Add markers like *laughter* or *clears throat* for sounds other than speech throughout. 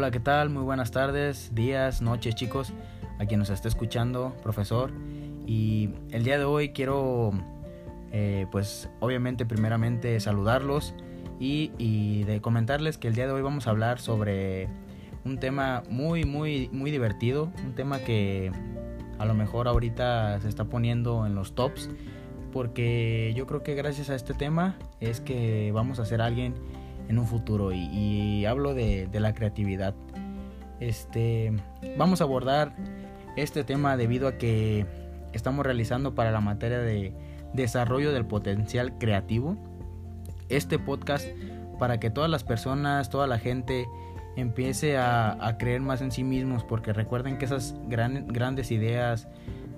Hola, ¿qué tal? Muy buenas tardes, días, noches chicos, a quien nos esté escuchando, profesor. Y el día de hoy quiero, eh, pues obviamente primeramente saludarlos y, y, de comentarles que el día de hoy vamos a hablar sobre un tema muy, muy, muy divertido, un tema que a lo mejor ahorita se está poniendo en los tops, porque yo creo que gracias a este tema es que vamos a ser alguien en un futuro y, hablo de, la creatividad. Este, vamos a abordar este tema debido a que estamos realizando para la materia de desarrollo del potencial creativo. Este podcast para que todas las personas, toda la gente empiece a, creer más en sí mismos, porque recuerden que esas grandes ideas,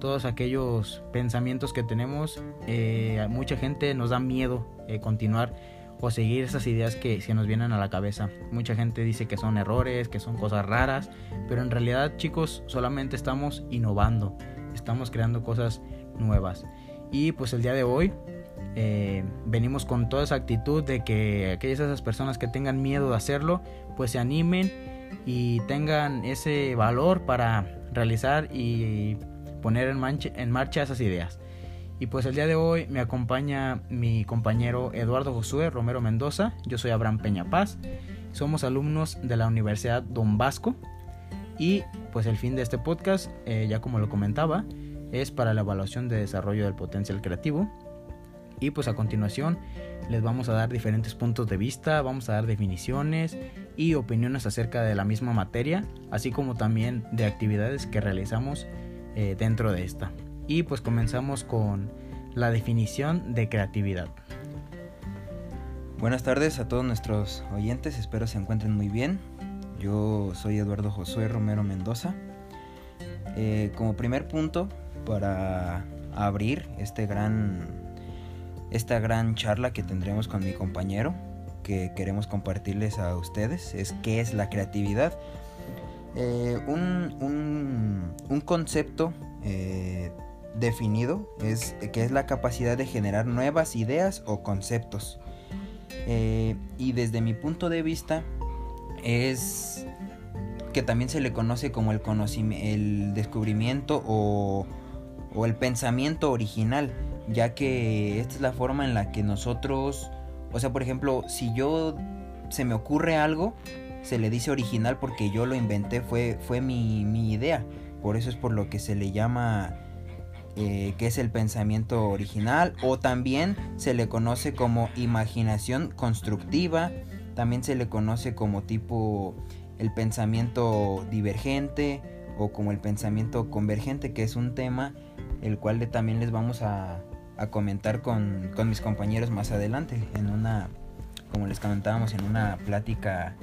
todos aquellos pensamientos que tenemos, eh, mucha gente nos da miedo eh, continuar o seguir esas ideas que se nos vienen a la cabeza. Mucha gente dice que son errores, que son cosas raras, pero en realidad chicos solamente estamos innovando, estamos creando cosas nuevas. Y pues el día de hoy eh, venimos con toda esa actitud de que aquellas esas personas que tengan miedo de hacerlo, pues se animen y tengan ese valor para realizar y poner en, en marcha esas ideas. Y pues el día de hoy me acompaña mi compañero Eduardo Josué Romero Mendoza. Yo soy Abraham Peña Paz. Somos alumnos de la Universidad Don Vasco. Y pues el fin de este podcast, eh, ya como lo comentaba, es para la evaluación de desarrollo del potencial creativo. Y pues a continuación les vamos a dar diferentes puntos de vista, vamos a dar definiciones y opiniones acerca de la misma materia, así como también de actividades que realizamos eh, dentro de esta. Y pues comenzamos con la definición de creatividad. Buenas tardes a todos nuestros oyentes, espero se encuentren muy bien. Yo soy Eduardo Josué Romero Mendoza. Eh, como primer punto para abrir este gran, esta gran charla que tendremos con mi compañero, que queremos compartirles a ustedes, es qué es la creatividad. Eh, un, un, concepto eh, definido es que es la capacidad de generar nuevas ideas o conceptos. Eh, y desde mi punto de vista es que también se le conoce como el, el descubrimiento o, o el pensamiento original, ya que esta es la forma en la que nosotros, o sea, por ejemplo, si yo se me ocurre algo, se le dice original porque yo lo inventé, fue, fue mi, mi idea. Por eso es por lo que se le llama eh, que es el pensamiento original, o también se le conoce como imaginación constructiva, también se le conoce como tipo el pensamiento divergente o como el pensamiento convergente, que es un tema el cual también les vamos a, comentar con, con, mis compañeros más adelante, en una, como les comentábamos, en una plática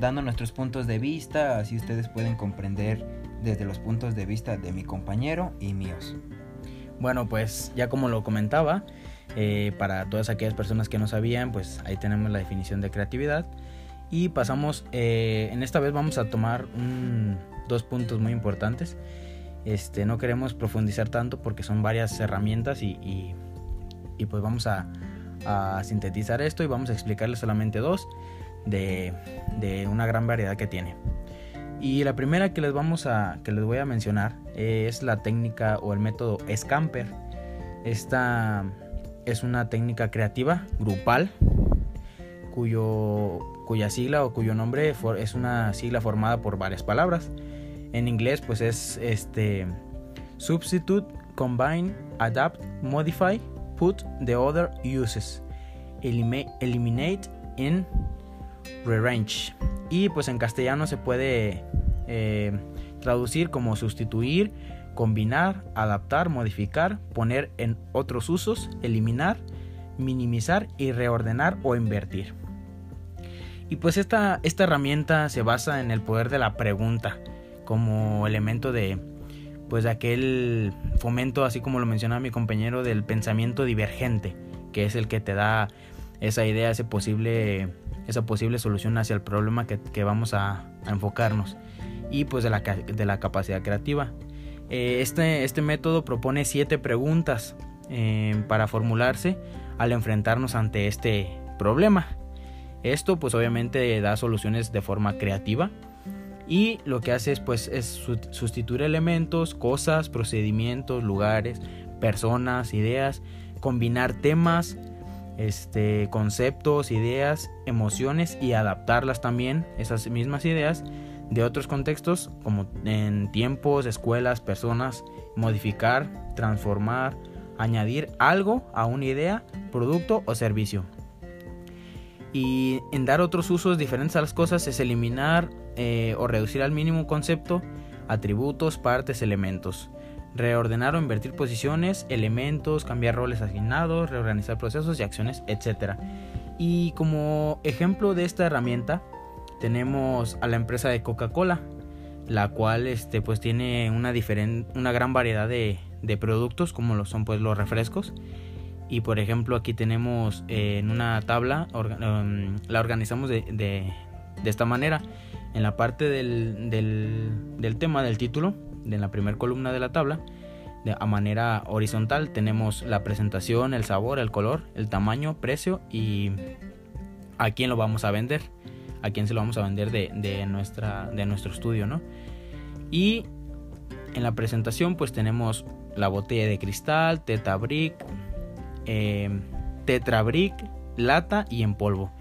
dando nuestros puntos de vista, así ustedes pueden comprender desde los puntos de vista de mi compañero y míos. Bueno, pues ya como lo comentaba, eh, para todas aquellas personas que no sabían, pues ahí tenemos la definición de creatividad. Y pasamos, eh, en esta vez vamos a tomar dos puntos muy importantes. Este, no queremos profundizar tanto porque son varias herramientas y, y, pues vamos a, a, sintetizar esto y vamos a explicarles solamente dos de, de una gran variedad que tiene. Y la primera que les vamos a que les voy a mencionar es la técnica o el método Scamper. Esta es una técnica creativa grupal cuyo cuya sigla o cuyo nombre es una sigla formada por varias palabras. En inglés pues es este substitute, combine, adapt, modify, put the other uses, eliminate and rearrange. Y pues en castellano se puede eh, traducir como sustituir, combinar, adaptar, modificar, poner en otros usos, eliminar, minimizar y reordenar o invertir. Y pues esta, esta herramienta se basa en el poder de la pregunta como elemento de pues de aquel fomento, así como lo mencionaba mi compañero, del pensamiento divergente, que es el que te da esa idea, ese posible esa posible solución hacia el problema que, vamos a, enfocarnos y pues de la, de la capacidad creativa. Eh, este, este, método propone siete preguntas eh, para formularse al enfrentarnos ante este problema. Esto pues obviamente da soluciones de forma creativa y lo que hace es pues es sustituir elementos, cosas, procedimientos, lugares, personas, ideas, combinar temas, este, conceptos, ideas, emociones y adaptarlas también, esas mismas ideas, de otros contextos como en tiempos, escuelas, personas, modificar, transformar, añadir algo a una idea, producto o servicio. Y en dar otros usos diferentes a las cosas es eliminar eh, o reducir al mínimo un concepto, atributos, partes, elementos. Reordenar o invertir posiciones, elementos, cambiar roles asignados, reorganizar procesos y acciones, etc. Y como ejemplo de esta herramienta tenemos a la empresa de Coca-Cola, la cual este, pues tiene una, una gran variedad de, de productos como lo son pues los refrescos. Y por ejemplo aquí tenemos eh, en una tabla um, la organizamos de, de, esta manera. En la parte del, del, tema del título de la primera columna de la tabla de, a manera horizontal tenemos la presentación el sabor el color el tamaño precio y a quién lo vamos a vender a quién se lo vamos a vender de, nuestra de nuestro estudio no y en la presentación pues tenemos la botella de cristal, tetabric, eh, tetrabric, lata y en polvo.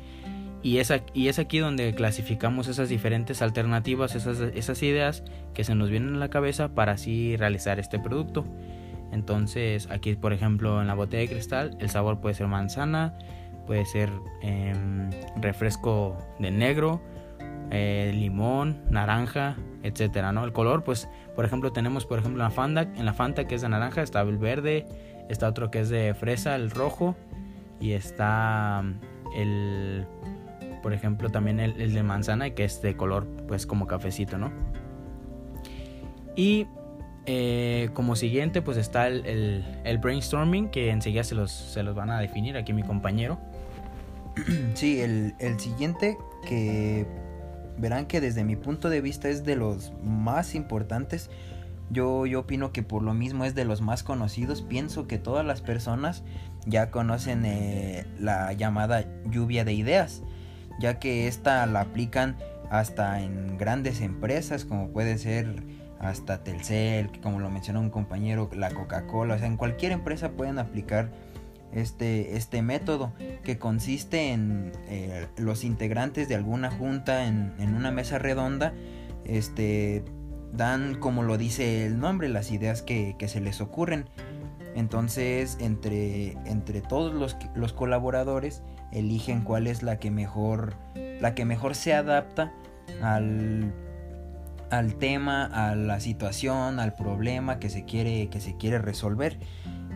Y es, aquí, y es aquí donde clasificamos esas diferentes alternativas, esas, esas ideas que se nos vienen a la cabeza para así realizar este producto. Entonces aquí por ejemplo en la botella de cristal el sabor puede ser manzana, puede ser em, refresco de negro, eh, limón, naranja, etcétera, ¿no? El color, pues, por ejemplo, tenemos, por ejemplo, la Fanta, en la Fanta que es de naranja, está el verde, está otro que es de fresa, el rojo, y está el, por ejemplo, también el, de manzana, que es de color, pues, como cafecito, ¿no? Y eh, como siguiente, pues está el, el, brainstorming, que enseguida se los, se los van a definir aquí mi compañero. *clears throat* Sí, el, el siguiente que verán que desde mi punto de vista es de los más importantes. Yo, yo opino que por lo mismo es de los más conocidos. Pienso que todas las personas ya conocen eh, la llamada lluvia de ideas, ya que esta la aplican hasta en grandes empresas como puede ser hasta Telcel, como lo mencionó un compañero, la Coca-Cola, o sea, en cualquier empresa pueden aplicar este, este método que consiste en eh, los integrantes de alguna junta en, una mesa redonda este, dan como lo dice el nombre las ideas que, se les ocurren. Entonces entre, entre todos los, los, colaboradores eligen cuál es la que mejor la que mejor se adapta al, al tema a la situación al problema que se quiere que se quiere resolver.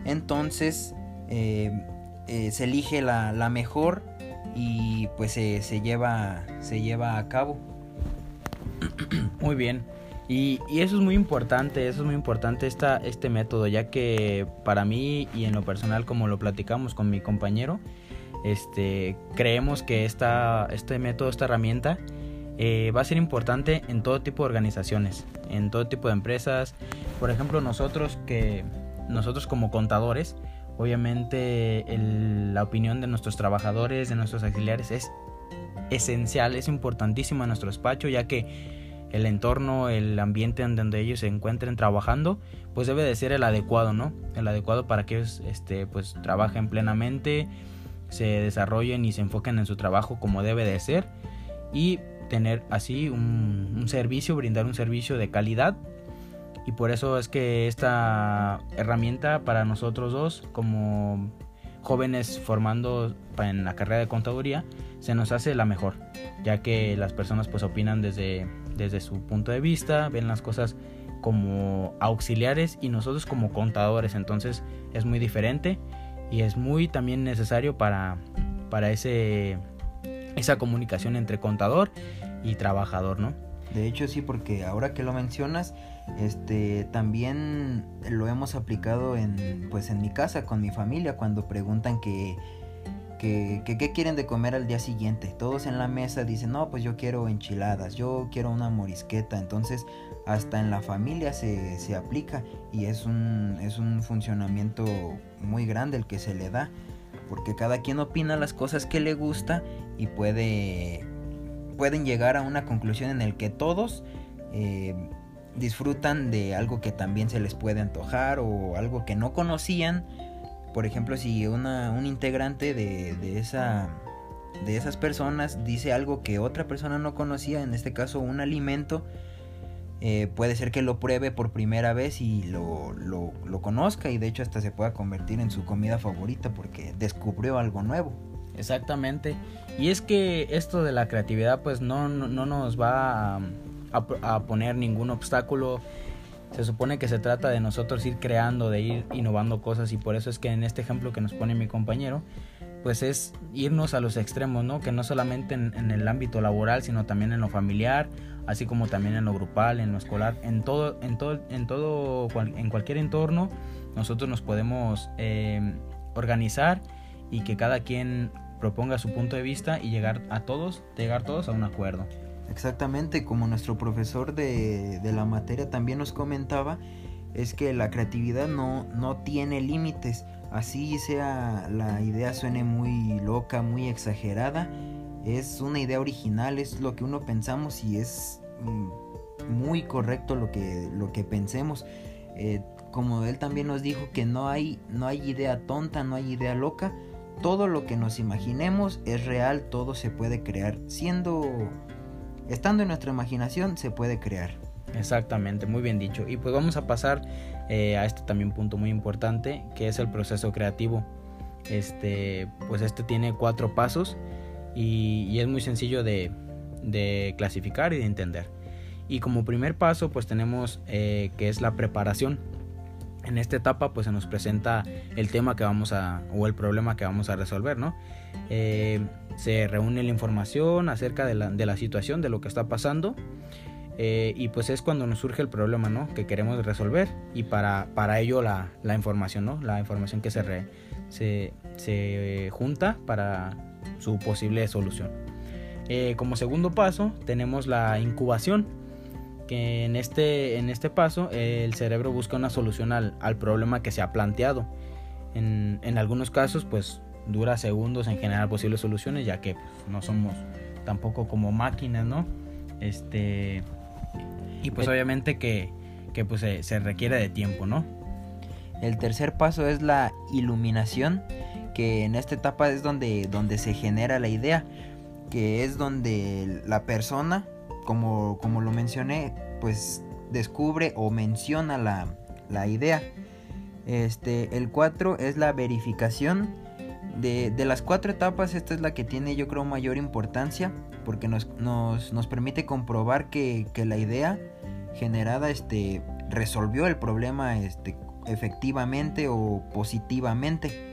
Entonces eh, eh, se elige la, mejor y pues se, lleva, se lleva a cabo. *clears throat* Muy bien. Y, eso es muy importante, eso es muy importante esta, este método, ya que para mí y en lo personal, como lo platicamos con mi compañero, este, creemos que esta, este método, esta herramienta, eh, va a ser importante en todo tipo de organizaciones, en todo tipo de empresas. Por ejemplo, nosotros que nosotros como contadores, Obviamente la opinión de nuestros trabajadores, de nuestros auxiliares es esencial, es importantísimo en nuestro despacho ya que el entorno, el ambiente en donde ellos se encuentren trabajando, pues debe de ser el adecuado, ¿no? El adecuado para que ellos este, pues trabajen plenamente, se desarrollen y se enfoquen en su trabajo como debe de ser y tener así un servicio, brindar un servicio de calidad y por eso es que esta herramienta para nosotros dos como jóvenes formando en la carrera de contaduría se nos hace la mejor ya que las personas pues opinan desde, desde su punto de vista ven las cosas como auxiliares y nosotros como contadores. Entonces es muy diferente y es muy también necesario para, para ese, esa comunicación entre contador y trabajador no de hecho sí porque ahora que lo mencionas este también lo hemos aplicado en pues en mi casa con mi familia cuando preguntan que qué quieren de comer al día siguiente. Todos en la mesa dicen, no, pues yo quiero enchiladas, yo quiero una morisqueta. Entonces, hasta en la familia se, se aplica y es un, es un funcionamiento muy grande el que se le da. Porque cada quien opina las cosas que le gusta y puede, pueden llegar a una conclusión en el que todos eh, disfrutan de algo que también se les puede antojar o algo que no conocían. Por ejemplo, si una, un integrante de, esa, de esas personas dice algo que otra persona no conocía, en este caso un alimento, eh, puede ser que lo pruebe por primera vez y lo, lo, lo, conozca y de hecho hasta se pueda convertir en su comida favorita porque descubrió algo nuevo. Exactamente. Y es que esto de la creatividad pues no, no, no nos va a, a, a, poner ningún obstáculo. Se supone que se trata de nosotros ir creando, de ir innovando cosas y por eso es que en este ejemplo que nos pone mi compañero, pues es irnos a los extremos, ¿no? Que no solamente en, el ámbito laboral, sino también en lo familiar así como también en lo grupal, en lo escolar, en todo, en todo, en todo, en cualquier entorno, nosotros nos podemos eh, organizar y que cada quien proponga su punto de vista y llegar a todos, llegar todos a un acuerdo. Exactamente, como nuestro profesor de, de la materia también nos comentaba, es que la creatividad no, no tiene límites, así sea la idea suene muy loca, muy exagerada, es una idea original, es lo que uno pensamos y es mm, muy correcto lo que, lo que pensemos. Eh, como él también nos dijo que no hay, no hay idea tonta, no hay idea loca. Todo lo que nos imaginemos es real, todo se puede crear. Siendo, estando en nuestra imaginación, se puede crear. Exactamente, muy bien dicho. Y pues vamos a pasar eh, a este también punto muy importante, que es el proceso creativo. Este, pues este tiene cuatro pasos y, es muy sencillo de, clasificar y de entender. Y como primer paso pues tenemos eh, que es la preparación. En esta etapa pues se nos presenta el tema que vamos a o el problema que vamos a resolver, ¿no? Eh, se reúne la información acerca de la, situación, de lo que está pasando. Eh, y pues es cuando nos surge el problema, ¿no? Que queremos resolver y para, para ello la, información, ¿no? La información que se, se, se junta para su posible solución. Eh, como segundo paso tenemos la incubación, que en este, en este paso el cerebro busca una solución al, problema que se ha planteado. En, algunos casos pues dura segundos en generar posibles soluciones ya que pues, no somos tampoco como máquinas, ¿no? Este, y pues obviamente que, pues se, se requiere de tiempo, ¿no? El tercer paso es la iluminación que en esta etapa es donde, donde se genera la idea, que es donde la persona, como, como lo mencioné, pues descubre o menciona la, la idea. Este, el 4 es la verificación. De, de, las cuatro etapas, esta es la que tiene yo creo mayor importancia porque nos, nos, nos permite comprobar que, que, la idea generada este, resolvió el problema este, efectivamente o positivamente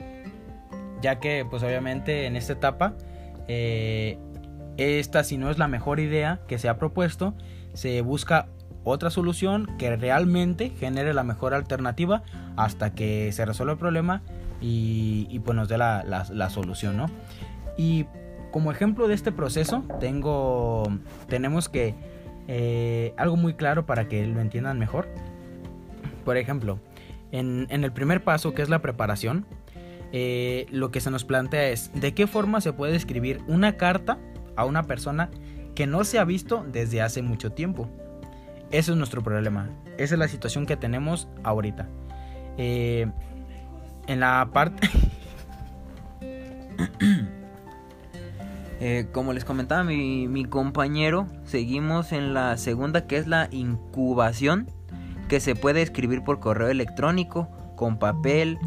ya que pues obviamente en esta etapa eh, esta si no es la mejor idea que se ha propuesto, se busca otra solución que realmente genere la mejor alternativa hasta que se resuelva el problema y, pues nos dé la, solución, ¿no? Y como ejemplo de este proceso tengo, tenemos que eh, algo muy claro para que lo entiendan mejor. Por ejemplo, en, en el primer paso que es la preparación, eh, lo que se nos plantea es de qué forma se puede escribir una carta a una persona que no se ha visto desde hace mucho tiempo. Ese es nuestro problema. Esa es la situación que tenemos ahorita. Eh, en la parte... *laughs* Eh, como les comentaba mi, mi, compañero, seguimos en la segunda que es la incubación, que se puede escribir por correo electrónico, con papel,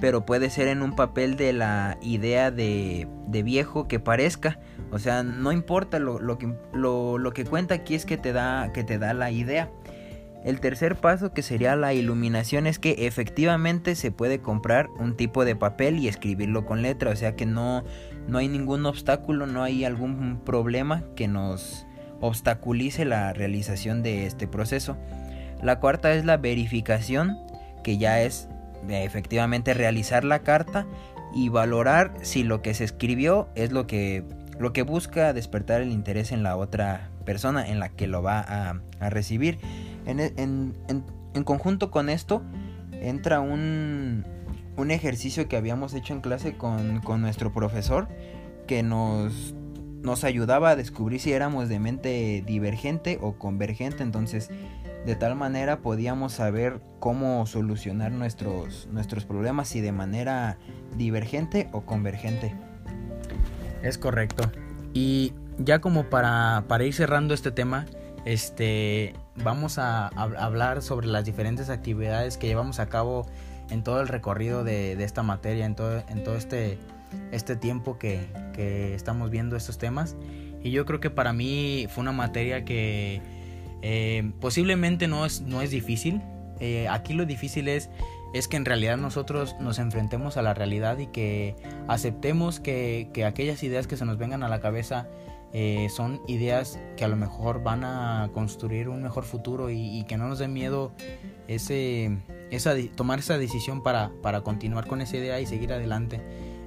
pero puede ser en un papel de la idea de, viejo que parezca. O sea, no importa, lo, que, lo, que cuenta aquí es que te, da, que te da la idea. El tercer paso, que sería la iluminación, es que efectivamente se puede comprar un tipo de papel y escribirlo con letra. O sea que no, no hay ningún obstáculo, no hay algún problema que nos obstaculice la realización de este proceso. La cuarta es la verificación, que ya es efectivamente realizar la carta y valorar si lo que se escribió es lo que, lo que busca despertar el interés en la otra persona en la que lo va a, recibir. E, en, conjunto con esto entra un, ejercicio que habíamos hecho en clase con, nuestro profesor que nos, nos ayudaba a descubrir si éramos de mente divergente o convergente, entonces de tal manera podíamos saber cómo solucionar nuestros, nuestros problemas, si de manera divergente o convergente. Es correcto. Y ya como para, para ir cerrando este tema, este, vamos a, hablar sobre las diferentes actividades que llevamos a cabo en todo el recorrido de, esta materia, en todo, en todo este, este tiempo que, estamos viendo estos temas. Y yo creo que para mí fue una materia que eh, posiblemente no es, no es difícil. Eh, aquí lo difícil es, es que en realidad nosotros nos enfrentemos a la realidad y que aceptemos que, que aquellas ideas que se nos vengan a la cabeza eh, son ideas que a lo mejor van a construir un mejor futuro y, que no nos dé miedo ese, esa, tomar esa decisión para, para, continuar con esa idea y seguir adelante.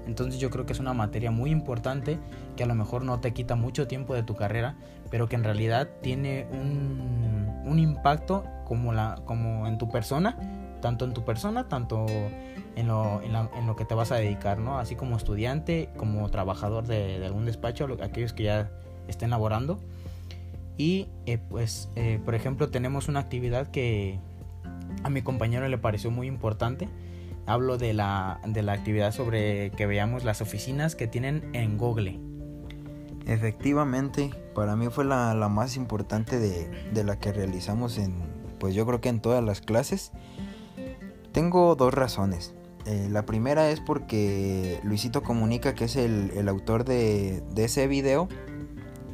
Entonces yo creo que es una materia muy importante que a lo mejor no te quita mucho tiempo de tu carrera, pero que en realidad tiene un, un impacto como, la, como en tu persona, tanto en tu persona, tanto en lo, en, lo que te vas a dedicar, ¿no? Así como estudiante, como trabajador de, algún despacho, aquellos que ya estén laborando. Y eh, pues, eh, por ejemplo, tenemos una actividad que a mi compañero le pareció muy importante. Hablo de la, de la actividad sobre que veamos las oficinas que tienen en Google. Efectivamente, para mí fue la, la más importante de, de la que realizamos en, pues yo creo que en todas las clases. Tengo dos razones. Eh, la primera es porque Luisito Comunica, que es el, autor de, ese video,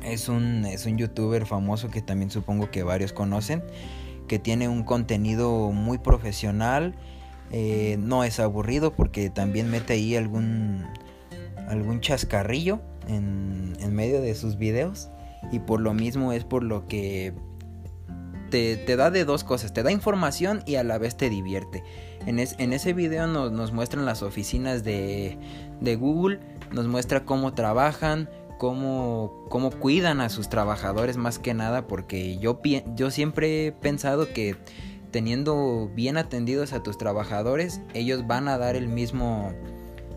es un, es un youtuber famoso que también supongo que varios conocen, que tiene un contenido muy profesional, eh, no es aburrido porque también mete ahí algún, algún chascarrillo en, en medio de sus videos y por lo mismo es por lo que te, da de dos cosas, te da información y a la vez te divierte. En, ese video nos, muestran las oficinas de, Google, nos muestra cómo trabajan, cómo, cómo cuidan a sus trabajadores más que nada, porque yo, yo siempre he pensado que teniendo bien atendidos a tus trabajadores, ellos van a dar el mismo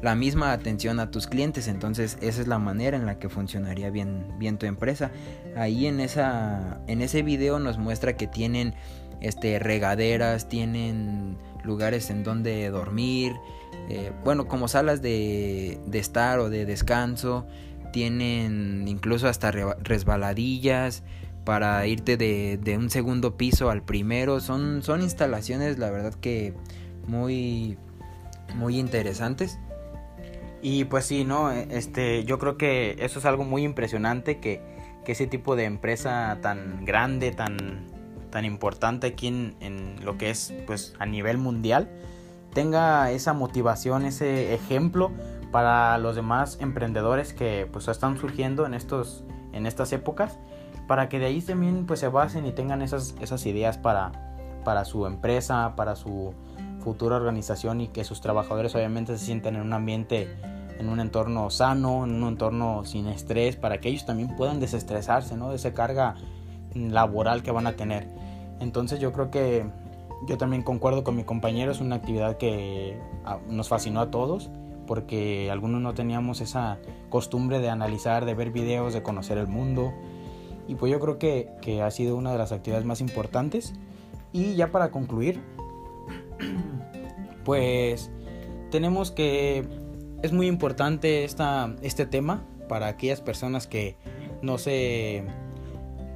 la misma atención a tus clientes. Entonces esa es la manera en la que funcionaría bien, bien tu empresa. Ahí en, esa, en ese video nos muestra que tienen este, regaderas, tienen lugares en donde dormir, eh, bueno, como salas de, de estar o de descanso, tienen incluso hasta resbaladillas para irte de, de, un segundo piso al primero. Son, son instalaciones, la verdad que muy, muy interesantes. Y pues sí, ¿no? Este, yo creo que eso es algo muy impresionante que, ese tipo de empresa tan grande, tan, tan importante aquí en, lo que es pues a nivel mundial, tenga esa motivación, ese ejemplo para los demás emprendedores que pues están surgiendo en estos en estas épocas para que de ahí también pues se basen y tengan esas, esas ideas para, para su empresa, para su futura organización y que sus trabajadores obviamente se sientan en un ambiente en un entorno sano, en un entorno sin estrés, para que ellos también puedan desestresarse, ¿no? De esa carga laboral que van a tener. Entonces yo creo que yo también concuerdo con mi compañero, es una actividad que ah, nos fascinó a todos, porque algunos no teníamos esa costumbre de analizar, de ver videos, de conocer el mundo. Y pues yo creo que, que ha sido una de las actividades más importantes. Y ya para concluir, *clears throat* pues tenemos que es muy importante esta, este tema para aquellas personas que no se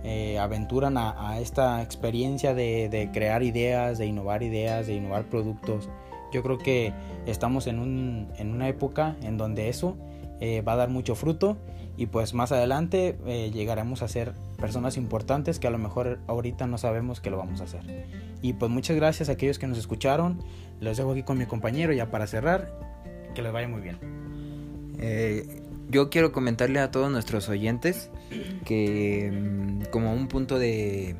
eh, aventuran a, esta experiencia de, crear ideas, de innovar ideas, de innovar productos. Yo creo que estamos en, un, en una época en donde eso eh, va a dar mucho fruto y pues más adelante eh, llegaremos a ser personas importantes que a lo mejor ahorita no sabemos que lo vamos a hacer. Y pues muchas gracias a aquellos que nos escucharon. Los dejo aquí con mi compañero ya para cerrar que les vaya muy bien. Eh, yo quiero comentarle a todos nuestros oyentes que mm, como un punto de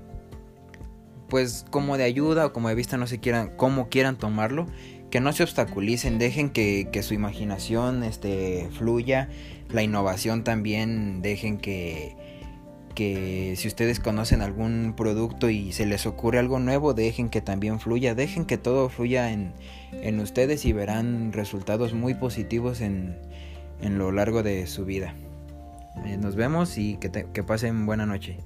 pues como de ayuda o como de vista no se quieran como quieran tomarlo que no se obstaculicen dejen que, que su imaginación este fluya la innovación también dejen que que si ustedes conocen algún producto y se les ocurre algo nuevo, dejen que también fluya, dejen que todo fluya en, en ustedes y verán resultados muy positivos en, en lo largo de su vida. nos vemos y que, que pasen buena noche.